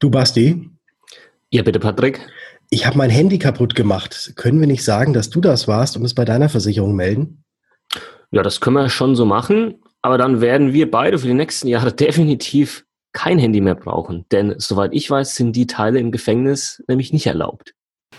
Du Basti? Ja, bitte, Patrick. Ich habe mein Handy kaputt gemacht. Können wir nicht sagen, dass du das warst und es bei deiner Versicherung melden? Ja, das können wir schon so machen, aber dann werden wir beide für die nächsten Jahre definitiv kein Handy mehr brauchen. Denn soweit ich weiß, sind die Teile im Gefängnis nämlich nicht erlaubt.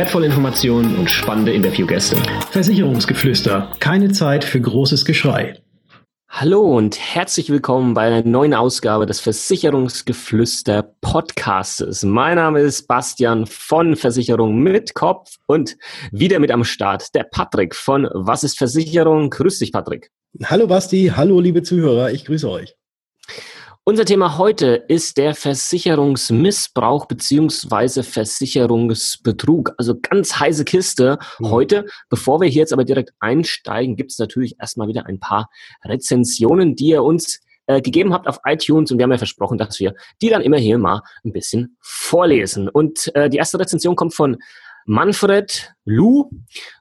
wertvolle Informationen und spannende Interviewgäste. Versicherungsgeflüster. Keine Zeit für großes Geschrei. Hallo und herzlich willkommen bei einer neuen Ausgabe des Versicherungsgeflüster Podcastes. Mein Name ist Bastian von Versicherung mit Kopf und wieder mit am Start der Patrick von Was ist Versicherung? Grüß dich, Patrick. Hallo Basti, hallo liebe Zuhörer, ich grüße euch. Unser Thema heute ist der Versicherungsmissbrauch beziehungsweise Versicherungsbetrug. Also ganz heiße Kiste mhm. heute. Bevor wir hier jetzt aber direkt einsteigen, gibt es natürlich erstmal wieder ein paar Rezensionen, die ihr uns äh, gegeben habt auf iTunes und wir haben ja versprochen, dass wir die dann immer hier mal ein bisschen vorlesen. Und äh, die erste Rezension kommt von Manfred Lu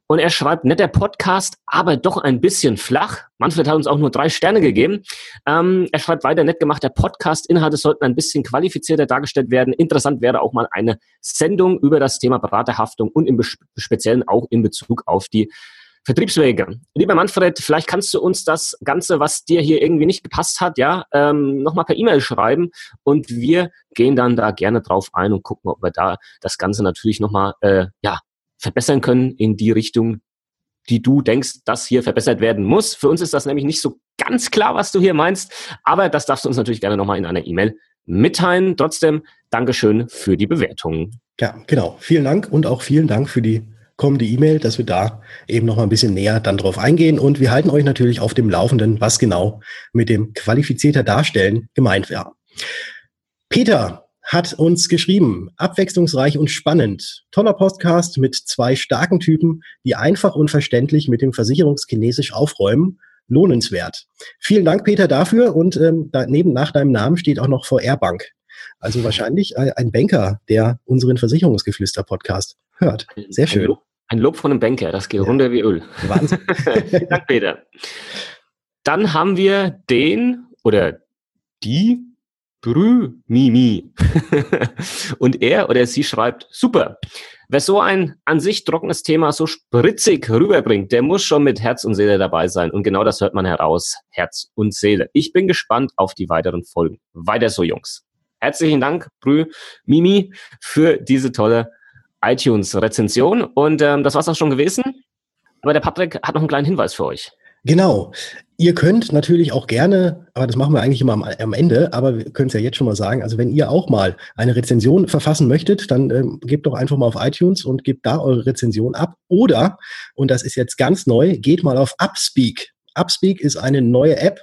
und er schreibt, netter Podcast, aber doch ein bisschen flach. Manfred hat uns auch nur drei Sterne gegeben. Ähm, er schreibt weiter, nett gemacht, Podcast, Inhalte sollten ein bisschen qualifizierter dargestellt werden. Interessant wäre auch mal eine Sendung über das Thema Beraterhaftung und im Speziellen auch in Bezug auf die Vertriebswege. Lieber Manfred, vielleicht kannst du uns das Ganze, was dir hier irgendwie nicht gepasst hat, ja, ähm, nochmal per E-Mail schreiben und wir gehen dann da gerne drauf ein und gucken, ob wir da das Ganze natürlich nochmal, äh, ja, verbessern können in die Richtung, die du denkst, dass hier verbessert werden muss. Für uns ist das nämlich nicht so ganz klar, was du hier meinst, aber das darfst du uns natürlich gerne nochmal in einer E-Mail mitteilen. Trotzdem, Dankeschön für die Bewertung. Ja, genau. Vielen Dank und auch vielen Dank für die kommende E-Mail, dass wir da eben noch mal ein bisschen näher dann drauf eingehen. Und wir halten euch natürlich auf dem Laufenden, was genau mit dem qualifizierter Darstellen gemeint wäre. Peter hat uns geschrieben, abwechslungsreich und spannend. Toller Podcast mit zwei starken Typen, die einfach und verständlich mit dem Versicherungschinesisch aufräumen. Lohnenswert. Vielen Dank, Peter, dafür. Und ähm, daneben nach deinem Namen steht auch noch VR Bank. Also wahrscheinlich ein Banker, der unseren Versicherungsgeflüster-Podcast hört. Sehr schön. Ein Lob von einem Banker, das geht ja. runter wie Öl. Wahnsinn. Vielen Dank, Peter. Dann haben wir den oder die Brü-Mimi. Und er oder sie schreibt, super. Wer so ein an sich trockenes Thema so spritzig rüberbringt, der muss schon mit Herz und Seele dabei sein. Und genau das hört man heraus. Herz und Seele. Ich bin gespannt auf die weiteren Folgen. Weiter so, Jungs. Herzlichen Dank, Brü, Mimi, für diese tolle iTunes-Rezension. Und ähm, das war's auch schon gewesen. Aber der Patrick hat noch einen kleinen Hinweis für euch. Genau. Ihr könnt natürlich auch gerne, aber das machen wir eigentlich immer am, am Ende, aber wir können es ja jetzt schon mal sagen, also wenn ihr auch mal eine Rezension verfassen möchtet, dann ähm, gebt doch einfach mal auf iTunes und gebt da eure Rezension ab. Oder, und das ist jetzt ganz neu, geht mal auf Upspeak. Upspeak ist eine neue App.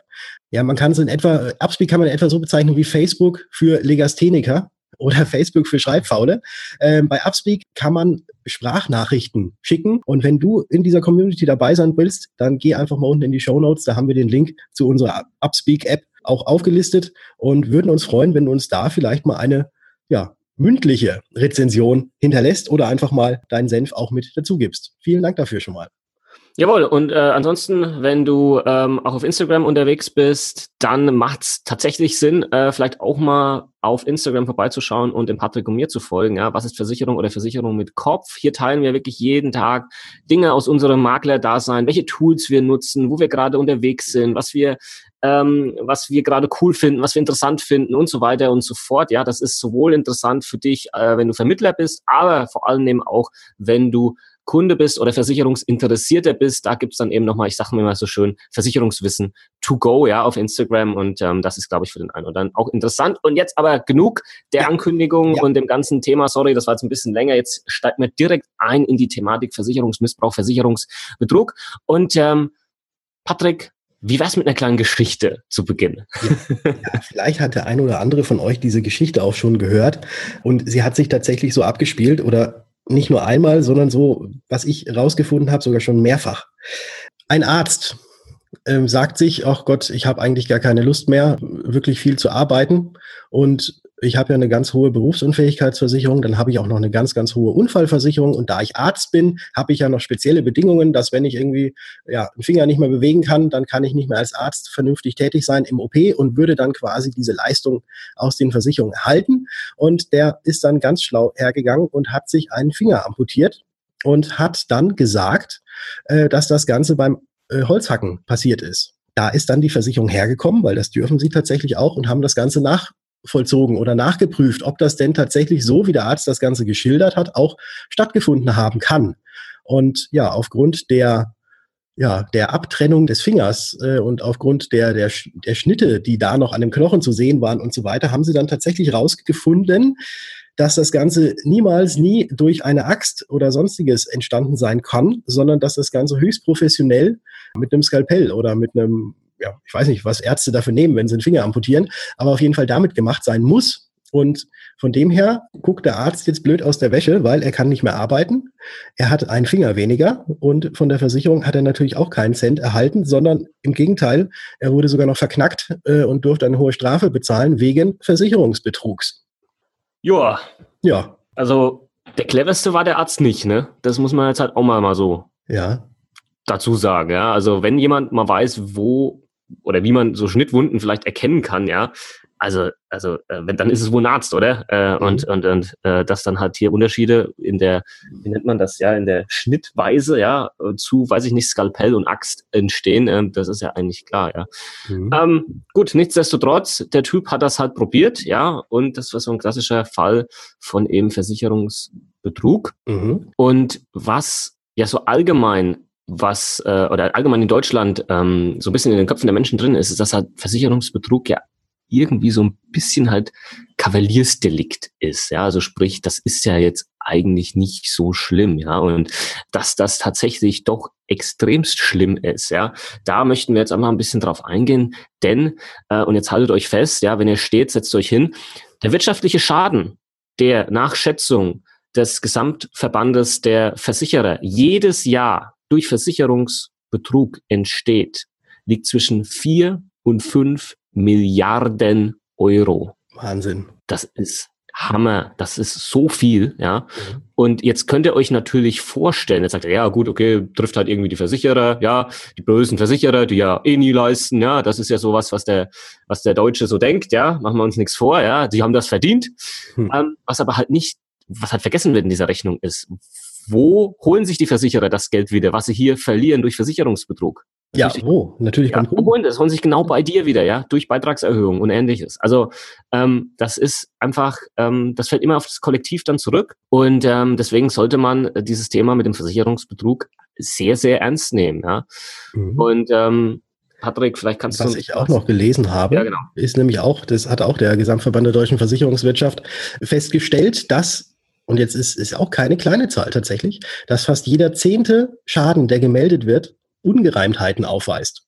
Ja, man kann es in etwa, Upspeak kann man in etwa so bezeichnen wie Facebook für Legastheniker oder Facebook für Schreibfaule. Ähm, bei Upspeak kann man Sprachnachrichten schicken. Und wenn du in dieser Community dabei sein willst, dann geh einfach mal unten in die Show Notes. Da haben wir den Link zu unserer Upspeak-App auch aufgelistet und würden uns freuen, wenn du uns da vielleicht mal eine ja, mündliche Rezension hinterlässt oder einfach mal deinen Senf auch mit dazu gibst. Vielen Dank dafür schon mal. Jawohl, und äh, ansonsten, wenn du ähm, auch auf Instagram unterwegs bist, dann macht es tatsächlich Sinn, äh, vielleicht auch mal auf Instagram vorbeizuschauen und dem Patrick und mir zu folgen. Ja, was ist Versicherung oder Versicherung mit Kopf? Hier teilen wir wirklich jeden Tag Dinge aus unserem Makler-Dasein, welche Tools wir nutzen, wo wir gerade unterwegs sind, was wir ähm, was wir gerade cool finden, was wir interessant finden und so weiter und so fort. Ja, das ist sowohl interessant für dich, äh, wenn du Vermittler bist, aber vor allem eben auch, wenn du Kunde bist oder Versicherungsinteressierter bist, da gibt's dann eben nochmal, ich sage mir mal so schön, Versicherungswissen to go, ja, auf Instagram und ähm, das ist, glaube ich, für den einen oder anderen auch interessant. Und jetzt aber genug der ja. Ankündigung ja. und dem ganzen Thema, sorry, das war jetzt ein bisschen länger, jetzt steigt mir direkt ein in die Thematik Versicherungsmissbrauch, Versicherungsbetrug und ähm, Patrick, Wie wär's mit einer kleinen Geschichte zu Beginn? Ja, ja, vielleicht hat der ein oder andere von euch diese Geschichte auch schon gehört und sie hat sich tatsächlich so abgespielt oder nicht nur einmal, sondern so, was ich rausgefunden habe, sogar schon mehrfach. Ein Arzt ähm, sagt sich, ach Gott, ich habe eigentlich gar keine Lust mehr, wirklich viel zu arbeiten und ich habe ja eine ganz hohe Berufsunfähigkeitsversicherung, dann habe ich auch noch eine ganz, ganz hohe Unfallversicherung und da ich Arzt bin, habe ich ja noch spezielle Bedingungen, dass wenn ich irgendwie ja, einen Finger nicht mehr bewegen kann, dann kann ich nicht mehr als Arzt vernünftig tätig sein im OP und würde dann quasi diese Leistung aus den Versicherungen erhalten. Und der ist dann ganz schlau hergegangen und hat sich einen Finger amputiert und hat dann gesagt, äh, dass das Ganze beim äh, Holzhacken passiert ist. Da ist dann die Versicherung hergekommen, weil das dürfen sie tatsächlich auch und haben das Ganze nachvollzogen oder nachgeprüft, ob das denn tatsächlich so, wie der Arzt das Ganze geschildert hat, auch stattgefunden haben kann. Und ja, aufgrund der ja, der Abtrennung des Fingers äh, und aufgrund der, der, der Schnitte, die da noch an dem Knochen zu sehen waren und so weiter, haben sie dann tatsächlich rausgefunden, dass das Ganze niemals nie durch eine Axt oder sonstiges entstanden sein kann, sondern dass das Ganze höchst professionell mit einem Skalpell oder mit einem, ja, ich weiß nicht, was Ärzte dafür nehmen, wenn sie einen Finger amputieren, aber auf jeden Fall damit gemacht sein muss. Und von dem her guckt der Arzt jetzt blöd aus der Wäsche, weil er kann nicht mehr arbeiten. Er hat einen Finger weniger und von der Versicherung hat er natürlich auch keinen Cent erhalten, sondern im Gegenteil, er wurde sogar noch verknackt äh, und durfte eine hohe Strafe bezahlen wegen Versicherungsbetrugs. Ja. Ja. Also der cleverste war der Arzt nicht, ne? Das muss man jetzt halt auch mal, mal so ja. dazu sagen, ja. Also wenn jemand mal weiß, wo oder wie man so Schnittwunden vielleicht erkennen kann, ja, also, also äh, wenn, dann ist es wohl ein Arzt, oder? Äh, mhm. Und, und, und äh, das dann halt hier Unterschiede in der, wie nennt man das, ja, in der Schnittweise, ja, zu, weiß ich nicht, Skalpell und Axt entstehen, äh, das ist ja eigentlich klar, ja. Mhm. Ähm, gut, nichtsdestotrotz, der Typ hat das halt probiert, ja, und das war so ein klassischer Fall von eben Versicherungsbetrug. Mhm. Und was ja so allgemein was äh, oder allgemein in Deutschland ähm, so ein bisschen in den Köpfen der Menschen drin ist, ist, dass halt Versicherungsbetrug ja irgendwie so ein bisschen halt Kavaliersdelikt ist. Ja, also sprich, das ist ja jetzt eigentlich nicht so schlimm, ja, und dass das tatsächlich doch extremst schlimm ist, ja, da möchten wir jetzt einmal ein bisschen drauf eingehen, denn, äh, und jetzt haltet euch fest, ja, wenn ihr steht, setzt euch hin, der wirtschaftliche Schaden, der nach Schätzung des Gesamtverbandes der Versicherer jedes Jahr durch Versicherungsbetrug entsteht, liegt zwischen vier und fünf Milliarden Euro. Wahnsinn. Das ist Hammer, das ist so viel, ja. Mhm. Und jetzt könnt ihr euch natürlich vorstellen, jetzt sagt ihr, ja gut, okay, trifft halt irgendwie die Versicherer, ja, die bösen Versicherer, die ja eh nie leisten, ja, das ist ja sowas, was der, was der Deutsche so denkt, ja, machen wir uns nichts vor, ja, die haben das verdient. Hm. Ähm, was aber halt nicht, was halt vergessen wird in dieser Rechnung ist, wo holen sich die Versicherer das Geld wieder, was sie hier verlieren durch Versicherungsbetrug? Ja, wo? Natürlich ja, beim Kunden. Das holen sich genau bei dir wieder, ja, durch Beitragserhöhung und ähnliches. Also ähm, das ist einfach, ähm, das fällt immer auf das Kollektiv dann zurück und ähm, deswegen sollte man äh, dieses Thema mit dem Versicherungsbetrug sehr, sehr ernst nehmen, ja. Mhm. Und ähm, Patrick, vielleicht kannst was du. Was ich auch noch gelesen habe, ja, genau. ist nämlich auch, das hat auch der Gesamtverband der deutschen Versicherungswirtschaft festgestellt, dass und jetzt ist, ist auch keine kleine Zahl tatsächlich, dass fast jeder zehnte Schaden, der gemeldet wird, Ungereimtheiten aufweist.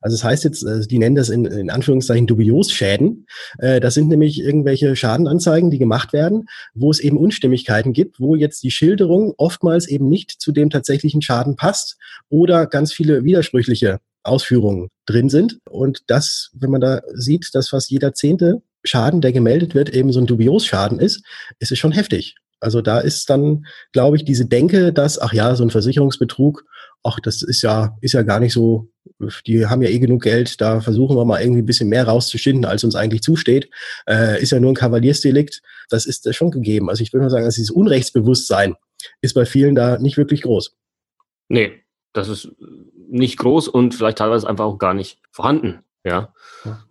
Also das heißt jetzt, äh, die nennen das in, in Anführungszeichen Dubiosschäden. Äh, das sind nämlich irgendwelche Schadenanzeigen, die gemacht werden, wo es eben Unstimmigkeiten gibt, wo jetzt die Schilderung oftmals eben nicht zu dem tatsächlichen Schaden passt oder ganz viele widersprüchliche Ausführungen drin sind. Und das, wenn man da sieht, dass fast jeder zehnte Schaden, der gemeldet wird, eben so ein Dubiosschaden ist, ist es schon heftig. Also da ist dann, glaube ich, diese Denke, dass, ach ja, so ein Versicherungsbetrug, ach, das ist ja, ist ja gar nicht so, die haben ja eh genug Geld, da versuchen wir mal irgendwie ein bisschen mehr rauszuschinden, als uns eigentlich zusteht. Äh, ist ja nur ein Kavaliersdelikt. Das ist schon gegeben. Also ich würde mal sagen, dass dieses Unrechtsbewusstsein ist bei vielen da nicht wirklich groß. Nee, das ist nicht groß und vielleicht teilweise einfach auch gar nicht vorhanden. Ja.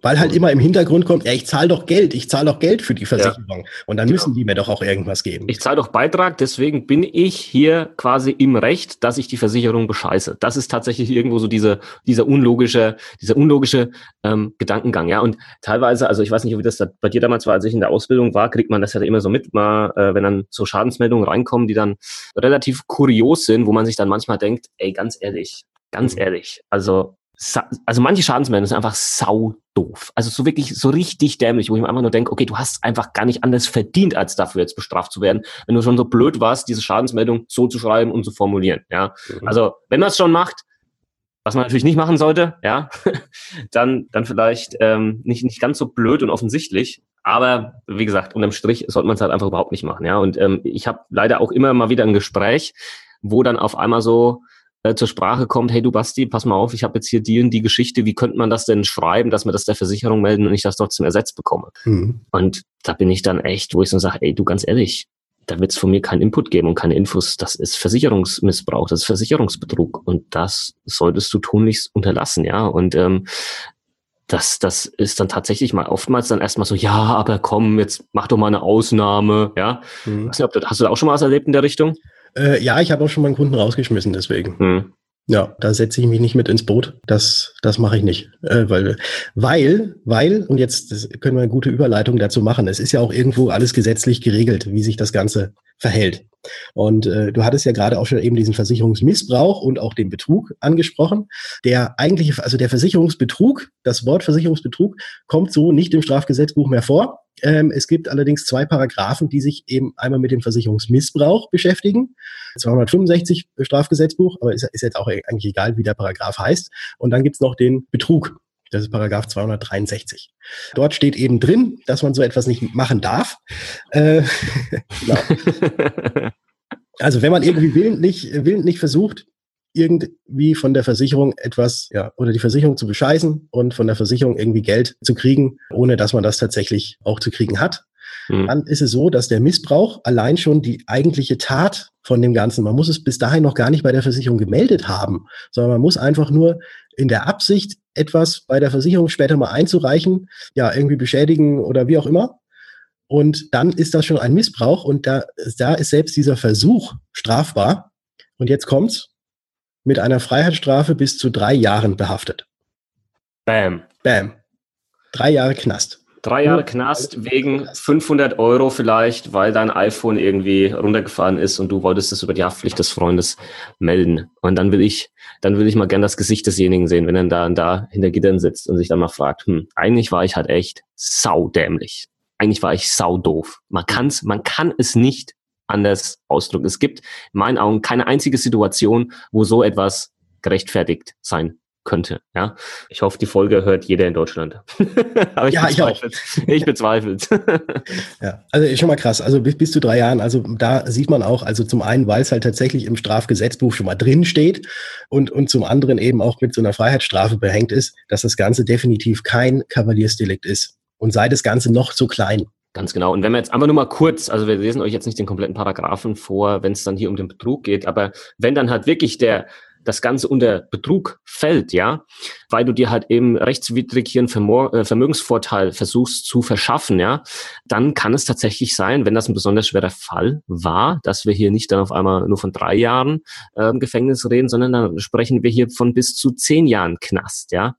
Weil halt immer im Hintergrund kommt, ja, ich zahle doch Geld, ich zahle doch Geld für die Versicherung. Ja. Und dann genau. müssen die mir doch auch irgendwas geben. Ich zahle doch Beitrag, deswegen bin ich hier quasi im Recht, dass ich die Versicherung bescheiße. Das ist tatsächlich irgendwo so diese, dieser unlogische, dieser unlogische ähm, Gedankengang. Ja, und teilweise, also ich weiß nicht, wie das da bei dir damals war, als ich in der Ausbildung war, kriegt man das ja immer so mit, mal, äh, wenn dann so Schadensmeldungen reinkommen, die dann relativ kurios sind, wo man sich dann manchmal denkt, ey, ganz ehrlich, ganz mhm. ehrlich, also also manche Schadensmeldungen sind einfach sau doof. Also so wirklich so richtig dämlich, wo ich mir einfach nur denke, okay, du hast einfach gar nicht anders verdient, als dafür jetzt bestraft zu werden, wenn du schon so blöd warst, diese Schadensmeldung so zu schreiben und zu formulieren. Ja, mhm. also wenn man es schon macht, was man natürlich nicht machen sollte, ja, dann dann vielleicht ähm, nicht nicht ganz so blöd und offensichtlich. Aber wie gesagt, unterm Strich sollte man es halt einfach überhaupt nicht machen. Ja, und ähm, ich habe leider auch immer mal wieder ein Gespräch, wo dann auf einmal so äh, zur Sprache kommt, hey du Basti, pass mal auf, ich habe jetzt hier die und die Geschichte, wie könnte man das denn schreiben, dass wir das der Versicherung melden und ich das trotzdem ersetzt bekomme? Mhm. Und da bin ich dann echt, wo ich so sage, ey du ganz ehrlich, da wird es von mir keinen Input geben und keine Infos. Das ist Versicherungsmissbrauch, das ist Versicherungsbetrug und das solltest du tunlichst unterlassen, ja. Und ähm, das, das ist dann tatsächlich mal oftmals dann erstmal so, ja, aber komm, jetzt mach doch mal eine Ausnahme, ja. Mhm. Nicht, du, hast du da auch schon mal was erlebt in der Richtung? Äh, ja, ich habe auch schon meinen Kunden rausgeschmissen, deswegen. Hm. Ja, da setze ich mich nicht mit ins Boot. Das, das mache ich nicht. Äh, weil, weil, weil, und jetzt können wir eine gute Überleitung dazu machen. Es ist ja auch irgendwo alles gesetzlich geregelt, wie sich das Ganze verhält. Und äh, du hattest ja gerade auch schon eben diesen Versicherungsmissbrauch und auch den Betrug angesprochen. Der eigentliche, also der Versicherungsbetrug, das Wort Versicherungsbetrug kommt so nicht im Strafgesetzbuch mehr vor. Ähm, es gibt allerdings zwei Paragraphen, die sich eben einmal mit dem Versicherungsmissbrauch beschäftigen. 265 Strafgesetzbuch, aber ist, ist jetzt auch eigentlich egal, wie der Paragraph heißt. Und dann gibt's noch den Betrug. Das ist Paragraph 263. Dort steht eben drin, dass man so etwas nicht machen darf. Äh, genau. Also wenn man irgendwie willentlich, willentlich versucht, irgendwie von der Versicherung etwas, ja, oder die Versicherung zu bescheißen und von der Versicherung irgendwie Geld zu kriegen, ohne dass man das tatsächlich auch zu kriegen hat, mhm. dann ist es so, dass der Missbrauch allein schon die eigentliche Tat von dem Ganzen, man muss es bis dahin noch gar nicht bei der Versicherung gemeldet haben, sondern man muss einfach nur in der Absicht, etwas bei der Versicherung später mal einzureichen, ja, irgendwie beschädigen oder wie auch immer. Und dann ist das schon ein Missbrauch und da, da ist selbst dieser Versuch strafbar. Und jetzt kommt's mit einer Freiheitsstrafe bis zu drei Jahren behaftet. Bam. Bam. Drei Jahre Knast. Drei Jahre Knast wegen 500 Euro vielleicht, weil dein iPhone irgendwie runtergefahren ist und du wolltest es über die Haftpflicht des Freundes melden. Und dann will ich, dann will ich mal gern das Gesicht desjenigen sehen, wenn er da und da hinter Gittern sitzt und sich dann mal fragt, hm, eigentlich war ich halt echt saudämlich. Eigentlich war ich saudoof. Man kann's, man kann es nicht anders ausdrücken. Es gibt in meinen Augen keine einzige Situation, wo so etwas gerechtfertigt sein könnte. Ja, ich hoffe, die Folge hört jeder in Deutschland. Aber ich ja, bezweifle ich bezweifle ja, also schon mal krass. Also bis, bis zu drei Jahren. Also da sieht man auch, also zum einen, weil es halt tatsächlich im Strafgesetzbuch schon mal drin steht und, und zum anderen eben auch mit so einer Freiheitsstrafe behängt ist, dass das Ganze definitiv kein Kavaliersdelikt ist. Und sei das Ganze noch so klein. Ganz genau. Und wenn wir jetzt einfach nur mal kurz, also wir lesen euch jetzt nicht den kompletten Paragraphen vor, wenn es dann hier um den Betrug geht, aber wenn dann halt wirklich der das Ganze unter Betrug fällt, ja, weil du dir halt eben rechtswidrig hier einen äh, Vermögensvorteil versuchst zu verschaffen, ja, dann kann es tatsächlich sein, wenn das ein besonders schwerer Fall war, dass wir hier nicht dann auf einmal nur von drei Jahren äh, Gefängnis reden, sondern dann sprechen wir hier von bis zu zehn Jahren Knast, ja.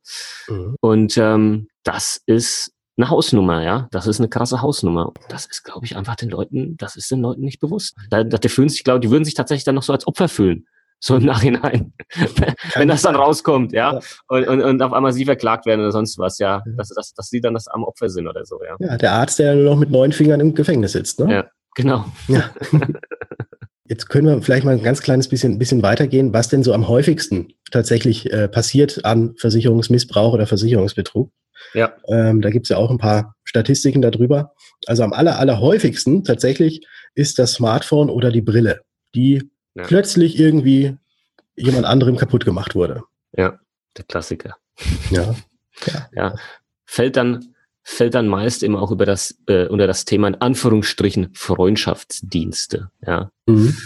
Mhm. Und ähm, das ist eine Hausnummer, ja. Das ist eine krasse Hausnummer. Das ist, glaube ich, einfach den Leuten, das ist den Leuten nicht bewusst. Da, da, die fühlen sich, glaube die würden sich tatsächlich dann noch so als Opfer fühlen. So im Nachhinein. Wenn das dann rauskommt, ja. Und, und, und auf einmal sie verklagt werden oder sonst was, ja. Dass, dass, dass sie dann das am Opfer sind oder so, ja. Ja, der Arzt, der nur noch mit neun Fingern im Gefängnis sitzt, ne? Ja, genau. Ja. Jetzt können wir vielleicht mal ein ganz kleines bisschen, bisschen weitergehen, was denn so am häufigsten tatsächlich äh, passiert an Versicherungsmissbrauch oder Versicherungsbetrug. Ja. Ähm, da gibt es ja auch ein paar Statistiken darüber. Also am aller, aller häufigsten tatsächlich ist das Smartphone oder die Brille, die ja. plötzlich irgendwie jemand anderem kaputt gemacht wurde. Ja, der Klassiker. Ja. Ja. ja. Fällt dann, fällt dann meist immer auch über das, äh, unter das Thema in Anführungsstrichen Freundschaftsdienste. Ja. Mhm.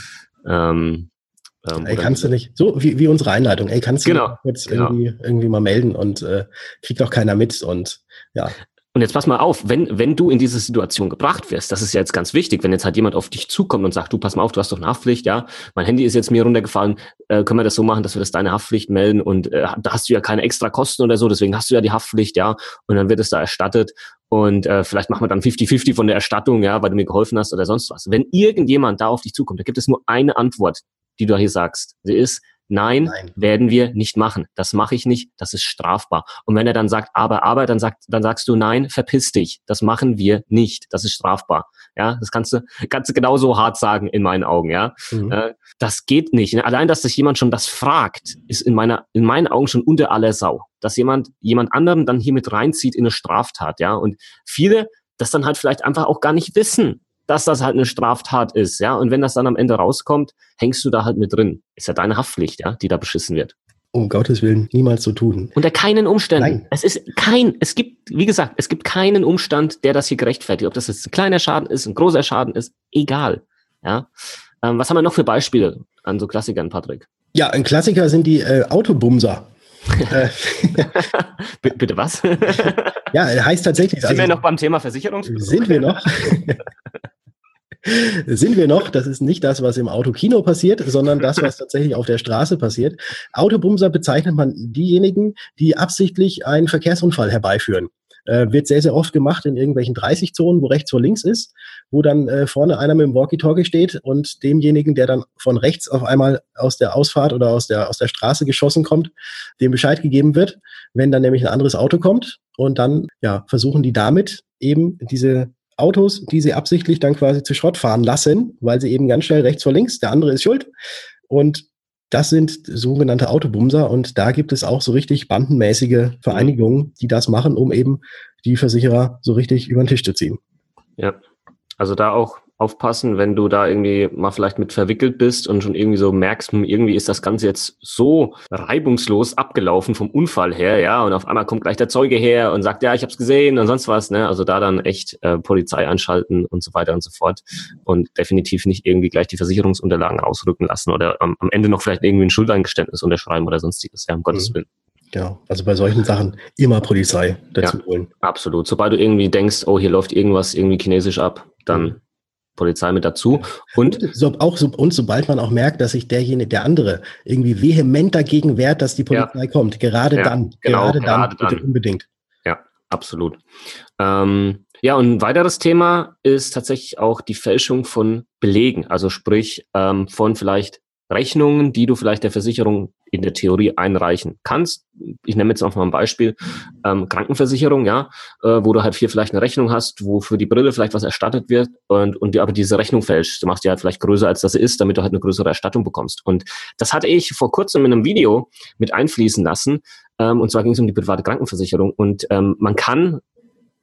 Ähm, ähm, ey, kannst du nicht, so wie, wie unsere Einleitung, ey, kannst du genau, jetzt genau. irgendwie, irgendwie mal melden und äh, kriegt auch keiner mit und ja. Und jetzt pass mal auf, wenn, wenn du in diese Situation gebracht wirst, das ist ja jetzt ganz wichtig, wenn jetzt halt jemand auf dich zukommt und sagt, du pass mal auf, du hast doch eine Haftpflicht, ja, mein Handy ist jetzt mir runtergefallen, äh, können wir das so machen, dass wir das deine Haftpflicht melden und äh, da hast du ja keine extra Kosten oder so, deswegen hast du ja die Haftpflicht, ja, und dann wird es da erstattet und äh, vielleicht machen wir dann 50-50 von der Erstattung, ja, weil du mir geholfen hast oder sonst was. Wenn irgendjemand da auf dich zukommt, da gibt es nur eine Antwort, die du hier sagst. Sie ist, Nein, Nein, werden wir nicht machen. Das mache ich nicht. Das ist strafbar. Und wenn er dann sagt, aber, aber, dann sagt, dann sagst du, nein, verpiss dich. Das machen wir nicht. Das ist strafbar. Ja, das kannst du, kannst du genauso hart sagen in meinen Augen. Ja, mhm. äh, das geht nicht. Allein, dass sich jemand schon das fragt, ist in meiner, in meinen Augen schon unter aller Sau. Dass jemand, jemand anderen dann hier mit reinzieht in eine Straftat. Ja, und viele das dann halt vielleicht einfach auch gar nicht wissen dass das halt eine Straftat ist, ja. Und wenn das dann am Ende rauskommt, hängst du da halt mit drin. Ist ja deine Haftpflicht, ja, die da beschissen wird. Um Gottes Willen, niemals so tun. Unter keinen Umständen. Nein. Es ist kein, es gibt, wie gesagt, es gibt keinen Umstand, der das hier gerechtfertigt. Ob das jetzt ein kleiner Schaden ist, ein großer Schaden ist, egal. Ja. Ähm, was haben wir noch für Beispiele an so Klassikern, Patrick? Ja, ein Klassiker sind die äh, Autobumser. Äh, bitte was? ja, heißt tatsächlich. Sind also, wir noch beim Thema Versicherungsbetrug? Sind wir noch? Sind wir noch. Das ist nicht das, was im Autokino passiert, sondern das, was tatsächlich auf der Straße passiert. Autobumser bezeichnet man diejenigen, die absichtlich einen Verkehrsunfall herbeiführen. Äh, wird sehr, sehr oft gemacht in irgendwelchen 30-Zonen, wo rechts vor links ist, wo dann äh, vorne einer mit dem Walkie-Talkie steht und demjenigen, der dann von rechts auf einmal aus der Ausfahrt oder aus der, aus der Straße geschossen kommt, dem Bescheid gegeben wird, wenn dann nämlich ein anderes Auto kommt und dann ja, versuchen die damit eben diese Autos, die sie absichtlich dann quasi zu Schrott fahren lassen, weil sie eben ganz schnell rechts vor links, der andere ist schuld. Und das sind sogenannte Autobumser und da gibt es auch so richtig bandenmäßige Vereinigungen, die das machen, um eben die Versicherer so richtig über den Tisch zu ziehen. Ja, also da auch aufpassen, wenn du da irgendwie mal vielleicht mit verwickelt bist und schon irgendwie so merkst, hm, irgendwie ist das Ganze jetzt so reibungslos abgelaufen vom Unfall her, ja, und auf einmal kommt gleich der Zeuge her und sagt, ja, ich habe es gesehen und sonst was, ne? Also da dann echt äh, Polizei anschalten und so weiter und so fort und definitiv nicht irgendwie gleich die Versicherungsunterlagen rausrücken lassen oder am, am Ende noch vielleicht irgendwie ein Schuldeingeständnis unterschreiben oder sonstiges, ja, um Gottes mhm. Willen. Genau, also bei solchen Sachen immer Polizei dazu ja, holen. Absolut. Sobald du irgendwie denkst, oh, hier läuft irgendwas irgendwie chinesisch ab, dann mhm. Polizei mit dazu. Und, und, so, auch so, und sobald man auch merkt, dass sich derjenige, der andere, irgendwie vehement dagegen wehrt, dass die Polizei ja. kommt, gerade ja, dann, genau, gerade, gerade dann, bitte unbedingt. Ja, absolut. Ähm, ja, und ein weiteres Thema ist tatsächlich auch die Fälschung von Belegen, also sprich ähm, von vielleicht Rechnungen, die du vielleicht der Versicherung in der Theorie einreichen kannst. Ich nehme jetzt auch mal ein Beispiel, ähm, Krankenversicherung, ja, äh, wo du halt hier vielleicht eine Rechnung hast, wo für die Brille vielleicht was erstattet wird und, und dir aber diese Rechnung fälschst. Du machst die halt vielleicht größer, als das ist, damit du halt eine größere Erstattung bekommst. Und das hatte ich vor kurzem in einem Video mit einfließen lassen. Ähm, und zwar ging es um die private Krankenversicherung. Und ähm, man kann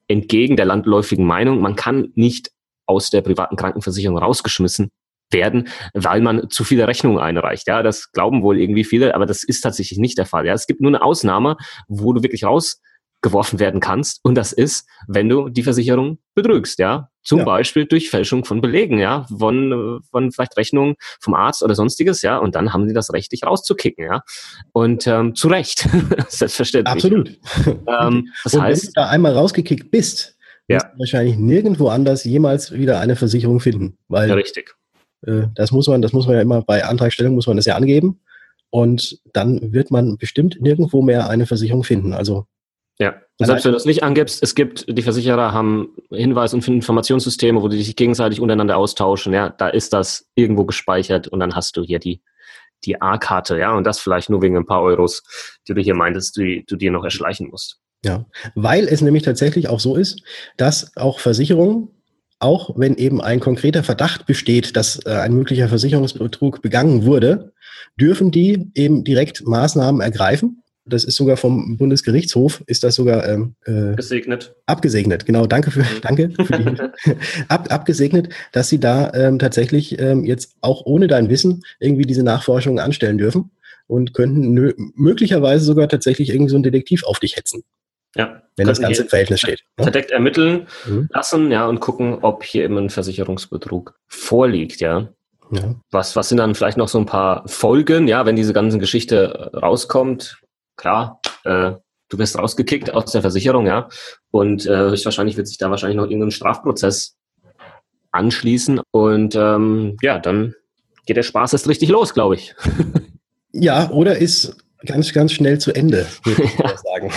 entgegen der landläufigen Meinung, man kann nicht aus der privaten Krankenversicherung rausgeschmissen werden, weil man zu viele Rechnungen einreicht. Ja, das glauben wohl irgendwie viele, aber das ist tatsächlich nicht der Fall. Ja, es gibt nur eine Ausnahme, wo du wirklich rausgeworfen werden kannst, und das ist, wenn du die Versicherung betrügst. Ja, zum ja. Beispiel durch Fälschung von Belegen, ja, von, von vielleicht Rechnungen vom Arzt oder sonstiges, ja, und dann haben sie das Recht, dich rauszukicken, ja. Und ähm, zu Recht, selbstverständlich. Absolut. Ähm, das und heißt, wenn du da einmal rausgekickt bist, ja. wirst du wahrscheinlich nirgendwo anders jemals wieder eine Versicherung finden. Weil ja, richtig. Äh, das muss man, das muss man ja immer bei Antragstellung muss man das ja angeben. Und dann wird man bestimmt nirgendwo mehr eine Versicherung finden. Also ja, selbst wenn du das nicht angibst, es gibt, die Versicherer haben Hinweis- und Informationssysteme, wo die sich gegenseitig untereinander austauschen. Ja, da ist das irgendwo gespeichert und dann hast du hier die, die A-Karte, ja, und das vielleicht nur wegen ein paar Euros, die du hier meintest, die du dir noch erschleichen musst. Ja, weil es nämlich tatsächlich auch so ist, dass auch Versicherungen auch wenn eben ein konkreter Verdacht besteht, dass äh, ein möglicher Versicherungsbetrug begangen wurde, dürfen die eben direkt Maßnahmen ergreifen. Das ist sogar vom Bundesgerichtshof, ist das sogar ähm, äh, gesegnet. Abgesegnet, genau, danke für, mhm. danke für die Ab, abgesegnet, dass sie da ähm, tatsächlich ähm, jetzt auch ohne dein Wissen irgendwie diese Nachforschungen anstellen dürfen und könnten möglicherweise sogar tatsächlich irgendwie so ein Detektiv auf dich hetzen. Ja. Wenn das Ganze im Verhältnis steht. Ne? Verdeckt ermitteln mhm. lassen, ja, und gucken, ob hier eben ein Versicherungsbetrug vorliegt, ja. ja. Was, was sind dann vielleicht noch so ein paar Folgen, ja, wenn diese ganze Geschichte rauskommt? Klar, äh, du wirst rausgekickt aus der Versicherung, ja. Und äh, höchstwahrscheinlich wird sich da wahrscheinlich noch irgendein Strafprozess anschließen. Und ähm, ja, dann geht der Spaß erst richtig los, glaube ich. ja, oder ist ganz, ganz schnell zu Ende, würde ich ja. sagen.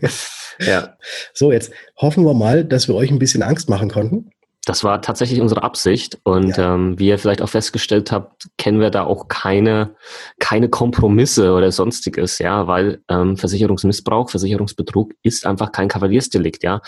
Ja. So, jetzt hoffen wir mal, dass wir euch ein bisschen Angst machen konnten. Das war tatsächlich unsere Absicht. Und ja. ähm, wie ihr vielleicht auch festgestellt habt, kennen wir da auch keine, keine Kompromisse oder sonstiges, ja, weil ähm, Versicherungsmissbrauch, Versicherungsbetrug ist einfach kein Kavaliersdelikt, ja.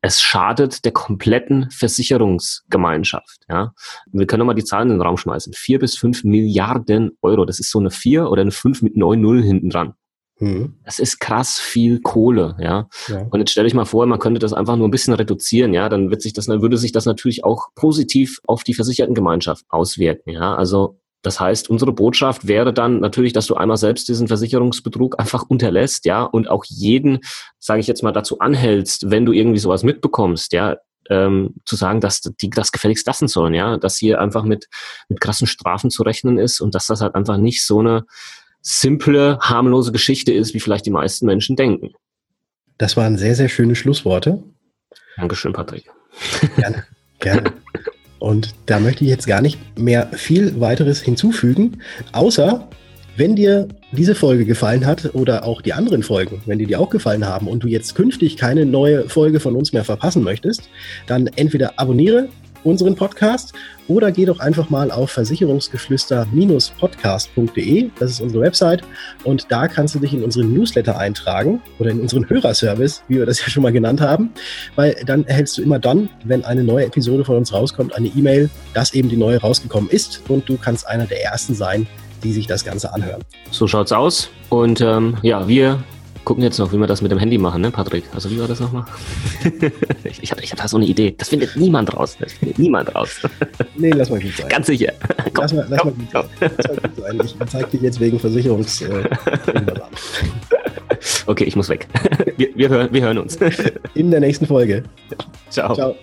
Es schadet der kompletten Versicherungsgemeinschaft, ja. Wir können mal die Zahlen in den Raum schmeißen. Vier bis fünf Milliarden Euro. Das ist so eine vier oder eine fünf mit neun Null hinten dran. Mhm. Das ist krass viel Kohle, ja? ja. Und jetzt stelle ich mal vor, man könnte das einfach nur ein bisschen reduzieren, ja, dann wird sich das, dann würde sich das natürlich auch positiv auf die Versichertengemeinschaft auswirken, ja. Also das heißt, unsere Botschaft wäre dann natürlich, dass du einmal selbst diesen Versicherungsbetrug einfach unterlässt, ja, und auch jeden, sage ich jetzt mal, dazu anhältst, wenn du irgendwie sowas mitbekommst, ja, ähm, zu sagen, dass die das gefälligst lassen sollen, ja, dass hier einfach mit, mit krassen Strafen zu rechnen ist und dass das halt einfach nicht so eine simple, harmlose Geschichte ist, wie vielleicht die meisten Menschen denken. Das waren sehr, sehr schöne Schlussworte. Dankeschön, Patrick. Gerne, gerne. Und da möchte ich jetzt gar nicht mehr viel weiteres hinzufügen, außer wenn dir diese Folge gefallen hat oder auch die anderen Folgen, wenn die dir auch gefallen haben und du jetzt künftig keine neue Folge von uns mehr verpassen möchtest, dann entweder abonniere unseren Podcast oder geh doch einfach mal auf versicherungsgeflüster-podcast.de. Das ist unsere Website und da kannst du dich in unseren Newsletter eintragen oder in unseren Hörerservice, wie wir das ja schon mal genannt haben, weil dann erhältst du immer dann, wenn eine neue Episode von uns rauskommt, eine E-Mail, dass eben die neue rausgekommen ist und du kannst einer der ersten sein, die sich das Ganze anhören. So schaut's aus und ähm, ja, wir gucken jetzt noch, wie wir das mit dem Handy machen, ne, Patrick? Also wie war das nochmal? ich habe ich hab da so eine Idee. Das findet niemand raus. Das findet niemand raus. nee, lass mal gut sein. Ganz sicher. Komm, lass mal, lass komm, mal gut, lass mal gut sein. Ich zeige dich jetzt wegen Versicherungs... Äh, okay, ich muss weg. Wir, wir, hören, wir hören uns. In der nächsten Folge. Ciao. Ciao.